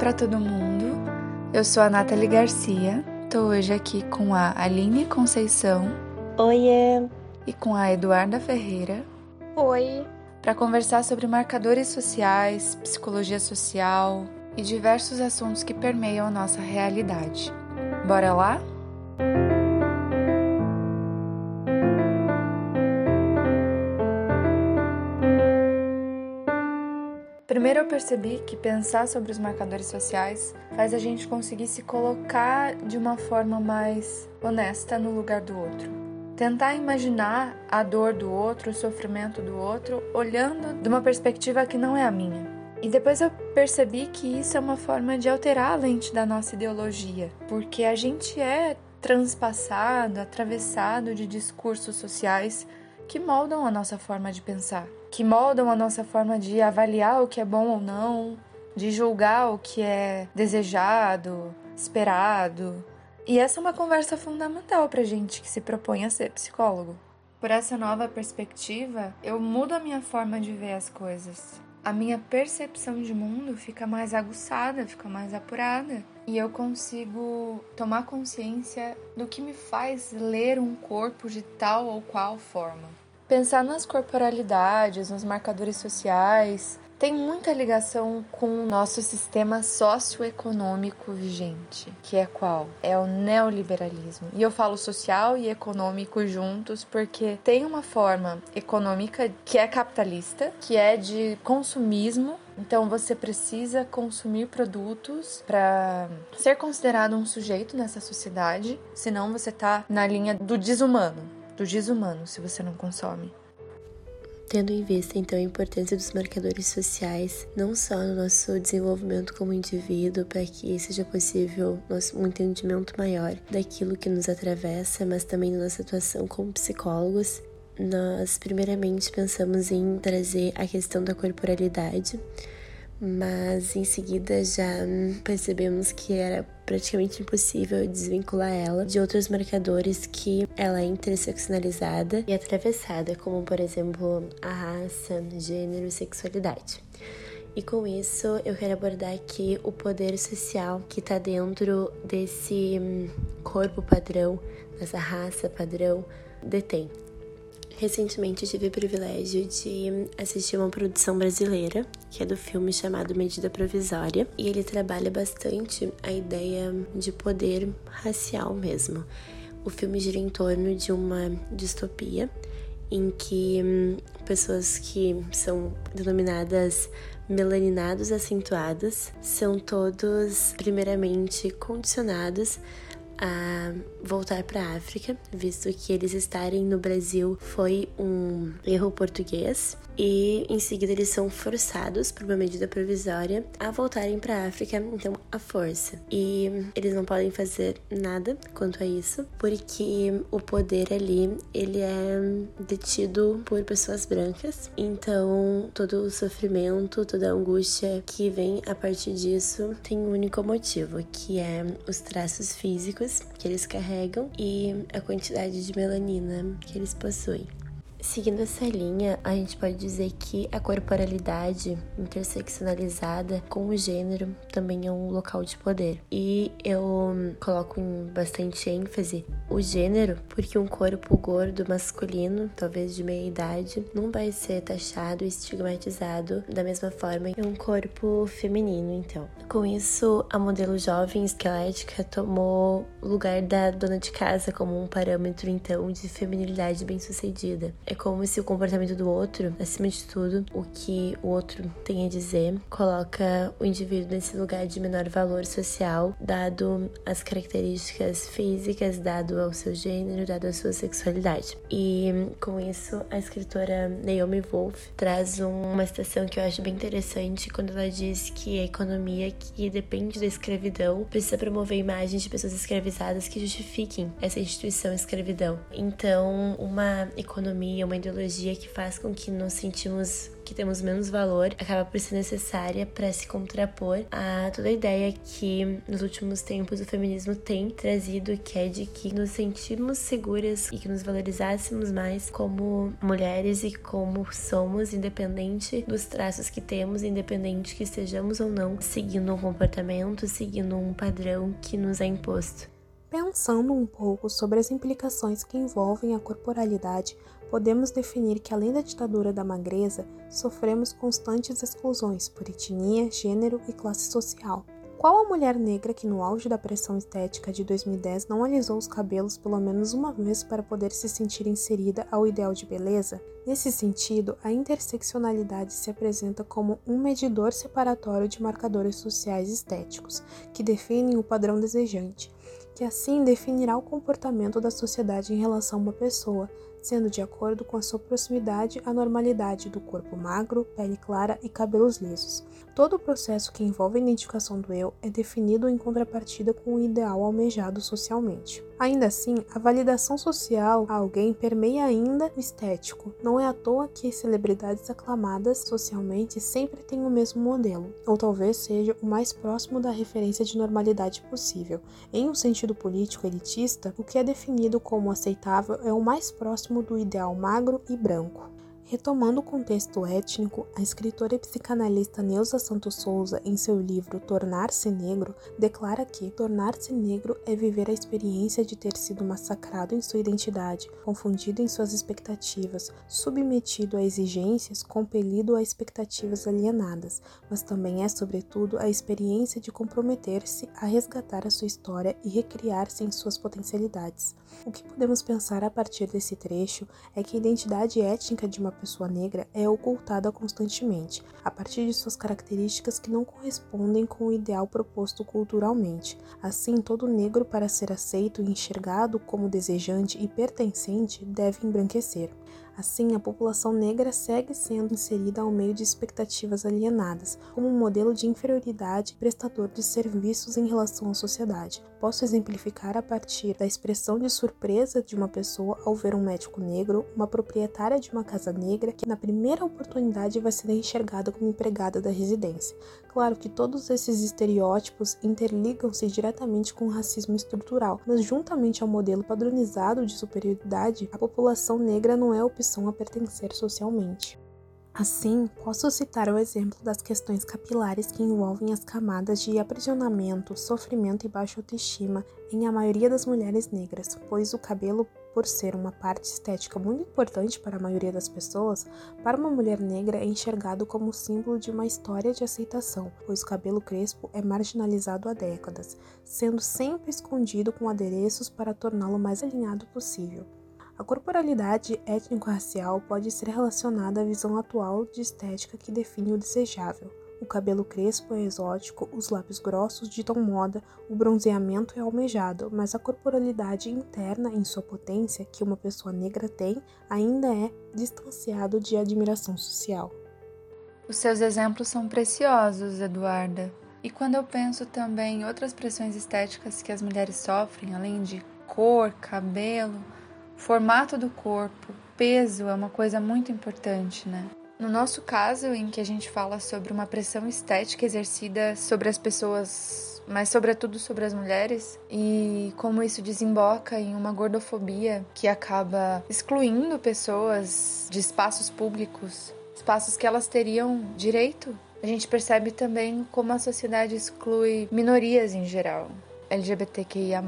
para todo mundo. Eu sou a Nathalie Garcia. Estou hoje aqui com a Aline Conceição. Oiê! E com a Eduarda Ferreira. Oi! Para conversar sobre marcadores sociais, psicologia social e diversos assuntos que permeiam a nossa realidade. Bora lá? Primeiro eu percebi que pensar sobre os marcadores sociais faz a gente conseguir se colocar de uma forma mais honesta no lugar do outro. Tentar imaginar a dor do outro, o sofrimento do outro, olhando de uma perspectiva que não é a minha. E depois eu percebi que isso é uma forma de alterar a lente da nossa ideologia, porque a gente é transpassado, atravessado de discursos sociais que moldam a nossa forma de pensar que moldam a nossa forma de avaliar o que é bom ou não, de julgar o que é desejado, esperado. E essa é uma conversa fundamental para gente que se propõe a ser psicólogo. Por essa nova perspectiva, eu mudo a minha forma de ver as coisas. A minha percepção de mundo fica mais aguçada, fica mais apurada. E eu consigo tomar consciência do que me faz ler um corpo de tal ou qual forma. Pensar nas corporalidades, nos marcadores sociais, tem muita ligação com o nosso sistema socioeconômico vigente, que é qual? É o neoliberalismo. E eu falo social e econômico juntos porque tem uma forma econômica que é capitalista, que é de consumismo. Então você precisa consumir produtos para ser considerado um sujeito nessa sociedade, senão você tá na linha do desumano do desumano se você não consome. Tendo em vista então a importância dos marcadores sociais, não só no nosso desenvolvimento como indivíduo, para que seja possível um entendimento maior daquilo que nos atravessa, mas também na nossa atuação como psicólogos, nós primeiramente pensamos em trazer a questão da corporalidade, mas em seguida já percebemos que era praticamente impossível desvincular ela de outros marcadores que ela é interseccionalizada e atravessada, como por exemplo a raça, gênero e sexualidade. E com isso eu quero abordar aqui o poder social que está dentro desse hum, corpo padrão, dessa raça padrão, detém. Recentemente tive o privilégio de assistir uma produção brasileira, que é do filme chamado Medida Provisória, e ele trabalha bastante a ideia de poder racial mesmo. O filme gira em torno de uma distopia em que hum, pessoas que são denominadas melaninados acentuadas são todos primeiramente condicionados a voltar para a África, visto que eles estarem no Brasil foi um erro português, e em seguida eles são forçados por uma medida provisória a voltarem para a África, então a força. E eles não podem fazer nada quanto a isso, porque o poder ali ele é detido por pessoas brancas. Então todo o sofrimento, toda a angústia que vem a partir disso tem um único motivo, que é os traços físicos que eles carregam e a quantidade de melanina que eles possuem. Seguindo essa linha, a gente pode dizer que a corporalidade interseccionalizada com o gênero também é um local de poder. E eu coloco em bastante ênfase o gênero, porque um corpo gordo masculino, talvez de meia idade, não vai ser taxado e estigmatizado da mesma forma que um corpo feminino, então. Com isso, a modelo jovem esquelética tomou lugar da dona de casa como um parâmetro, então, de feminilidade bem-sucedida. É como se o comportamento do outro, acima de tudo, o que o outro tem a dizer, coloca o indivíduo nesse lugar de menor valor social, dado as características físicas, dado ao seu gênero, dado a sua sexualidade. E com isso, a escritora Naomi Wolf traz uma citação que eu acho bem interessante quando ela diz que a economia que depende da escravidão precisa promover imagens de pessoas escravizadas que justifiquem essa instituição escravidão. Então, uma economia e uma ideologia que faz com que nos sentimos que temos menos valor acaba por ser necessária para se contrapor a toda a ideia que nos últimos tempos o feminismo tem trazido, que é de que nos sentirmos seguras e que nos valorizássemos mais como mulheres e como somos, independente dos traços que temos, independente que estejamos ou não seguindo um comportamento, seguindo um padrão que nos é imposto. Pensando um pouco sobre as implicações que envolvem a corporalidade, podemos definir que, além da ditadura da magreza, sofremos constantes exclusões por etnia, gênero e classe social. Qual a mulher negra que, no auge da pressão estética de 2010, não alisou os cabelos pelo menos uma vez para poder se sentir inserida ao ideal de beleza? Nesse sentido, a interseccionalidade se apresenta como um medidor separatório de marcadores sociais estéticos, que definem o padrão desejante, que assim definirá o comportamento da sociedade em relação a uma pessoa, sendo de acordo com a sua proximidade à normalidade do corpo magro, pele clara e cabelos lisos. Todo o processo que envolve a identificação do eu é definido em contrapartida com o ideal almejado socialmente. Ainda assim, a validação social a alguém permeia ainda o estético. Não é à toa que celebridades aclamadas socialmente sempre têm o mesmo modelo, ou talvez seja o mais próximo da referência de normalidade possível. Em um sentido político elitista, o que é definido como aceitável é o mais próximo do ideal magro e branco. Retomando o contexto étnico, a escritora e psicanalista Neuza Santos Souza, em seu livro Tornar-se Negro, declara que tornar-se negro é viver a experiência de ter sido massacrado em sua identidade, confundido em suas expectativas, submetido a exigências, compelido a expectativas alienadas, mas também é, sobretudo, a experiência de comprometer-se a resgatar a sua história e recriar-se em suas potencialidades. O que podemos pensar a partir desse trecho é que a identidade étnica de uma pessoa negra é ocultada constantemente, a partir de suas características que não correspondem com o ideal proposto culturalmente. Assim, todo negro, para ser aceito e enxergado como desejante e pertencente, deve embranquecer. Assim, a população negra segue sendo inserida ao meio de expectativas alienadas, como um modelo de inferioridade prestador de serviços em relação à sociedade. Posso exemplificar a partir da expressão de surpresa de uma pessoa ao ver um médico negro, uma proprietária de uma casa negra que, na primeira oportunidade, vai ser enxergada como empregada da residência. Claro que todos esses estereótipos interligam-se diretamente com o racismo estrutural, mas juntamente ao modelo padronizado de superioridade, a população negra não é opção a pertencer socialmente. Assim, posso citar o exemplo das questões capilares que envolvem as camadas de aprisionamento, sofrimento e baixa autoestima em a maioria das mulheres negras, pois o cabelo, por ser uma parte estética muito importante para a maioria das pessoas, para uma mulher negra é enxergado como símbolo de uma história de aceitação, pois o cabelo crespo é marginalizado há décadas, sendo sempre escondido com adereços para torná-lo mais alinhado possível. A corporalidade étnico-racial pode ser relacionada à visão atual de estética que define o desejável. O cabelo crespo é exótico, os lábios grossos ditam moda, o bronzeamento é almejado, mas a corporalidade interna em sua potência que uma pessoa negra tem ainda é distanciado de admiração social. Os seus exemplos são preciosos, Eduarda. E quando eu penso também em outras pressões estéticas que as mulheres sofrem, além de cor, cabelo, Formato do corpo, peso é uma coisa muito importante, né? No nosso caso, em que a gente fala sobre uma pressão estética exercida sobre as pessoas, mas sobretudo sobre as mulheres, e como isso desemboca em uma gordofobia que acaba excluindo pessoas de espaços públicos, espaços que elas teriam direito. A gente percebe também como a sociedade exclui minorias em geral, LGBTQIA,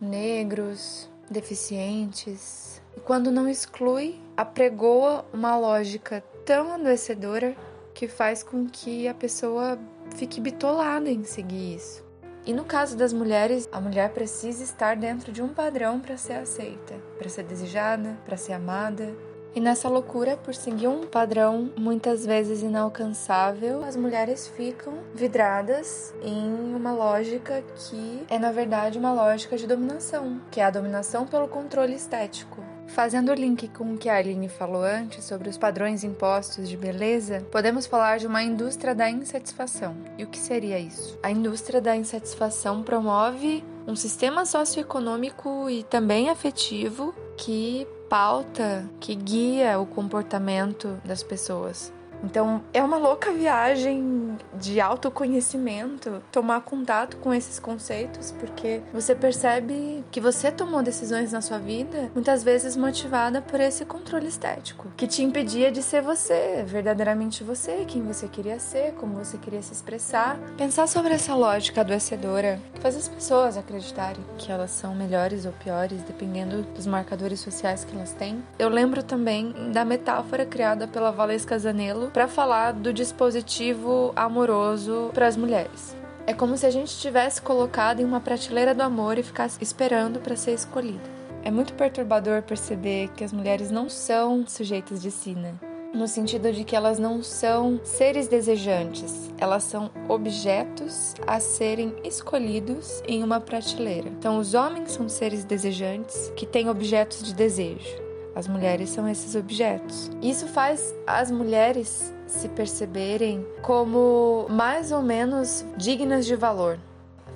negros, deficientes. E quando não exclui, apregoa uma lógica tão adoecedora que faz com que a pessoa fique bitolada em seguir isso. E no caso das mulheres, a mulher precisa estar dentro de um padrão para ser aceita, para ser desejada, para ser amada, e nessa loucura por seguir um padrão muitas vezes inalcançável, as mulheres ficam vidradas em uma lógica que é na verdade uma lógica de dominação, que é a dominação pelo controle estético. Fazendo o link com o que a Aline falou antes sobre os padrões impostos de beleza, podemos falar de uma indústria da insatisfação. E o que seria isso? A indústria da insatisfação promove um sistema socioeconômico e também afetivo que pauta que guia o comportamento das pessoas. Então, é uma louca viagem de autoconhecimento tomar contato com esses conceitos, porque você percebe que você tomou decisões na sua vida, muitas vezes motivada por esse controle estético, que te impedia de ser você, verdadeiramente você, quem você queria ser, como você queria se expressar. Pensar sobre essa lógica adoecedora que faz as pessoas acreditarem que elas são melhores ou piores, dependendo dos marcadores sociais que elas têm. Eu lembro também da metáfora criada pela Valesca Zanello para falar do dispositivo amoroso para as mulheres. É como se a gente tivesse colocado em uma prateleira do amor e ficasse esperando para ser escolhida. É muito perturbador perceber que as mulheres não são sujeitos de si, né? No sentido de que elas não são seres desejantes, elas são objetos a serem escolhidos em uma prateleira. Então, os homens são seres desejantes que têm objetos de desejo. As mulheres são esses objetos. Isso faz as mulheres se perceberem como mais ou menos dignas de valor.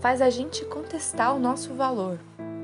Faz a gente contestar o nosso valor.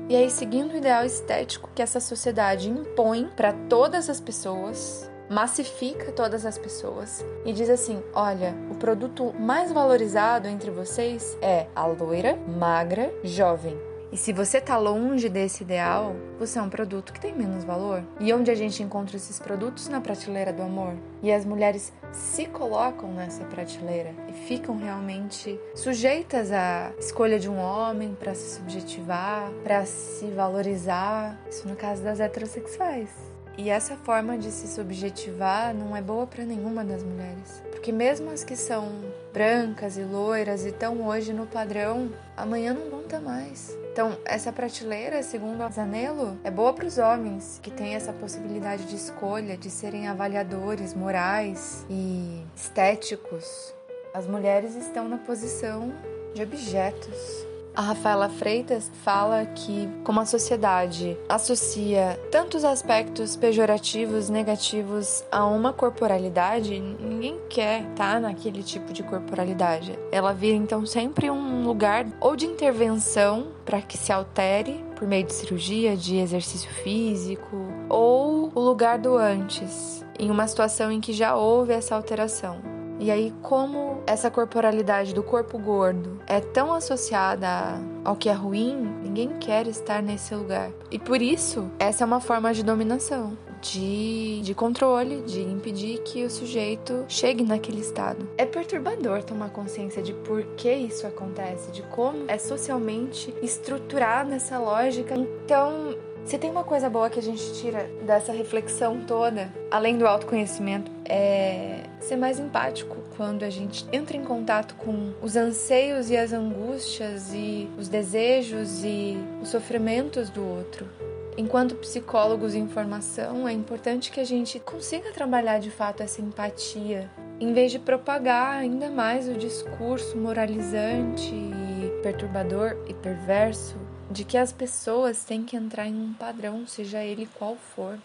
E aí, seguindo o ideal estético que essa sociedade impõe para todas as pessoas, massifica todas as pessoas e diz assim: olha, o produto mais valorizado entre vocês é a loira, magra, jovem. E se você está longe desse ideal, você é um produto que tem menos valor. E onde a gente encontra esses produtos? Na prateleira do amor. E as mulheres se colocam nessa prateleira e ficam realmente sujeitas à escolha de um homem para se subjetivar, para se valorizar. Isso no caso das heterossexuais. E essa forma de se subjetivar não é boa para nenhuma das mulheres. Porque mesmo as que são brancas e loiras e estão hoje no padrão, amanhã não vão estar mais. Então, essa prateleira, segundo a Zanello, é boa para os homens que têm essa possibilidade de escolha, de serem avaliadores morais e estéticos. As mulheres estão na posição de objetos a Rafaela Freitas fala que, como a sociedade associa tantos aspectos pejorativos, negativos a uma corporalidade, ninguém quer estar tá naquele tipo de corporalidade. Ela vira então sempre um lugar ou de intervenção para que se altere por meio de cirurgia, de exercício físico, ou o lugar do antes, em uma situação em que já houve essa alteração. E aí, como essa corporalidade do corpo gordo é tão associada ao que é ruim, ninguém quer estar nesse lugar. E por isso, essa é uma forma de dominação. De, de controle, de impedir que o sujeito chegue naquele estado. É perturbador tomar consciência de por que isso acontece, de como é socialmente estruturada essa lógica. Então, se tem uma coisa boa que a gente tira dessa reflexão toda, além do autoconhecimento, é ser mais empático quando a gente entra em contato com os anseios e as angústias e os desejos e os sofrimentos do outro. Enquanto psicólogos em formação, é importante que a gente consiga trabalhar de fato essa empatia, em vez de propagar ainda mais o discurso moralizante e perturbador e perverso de que as pessoas têm que entrar em um padrão, seja ele qual for.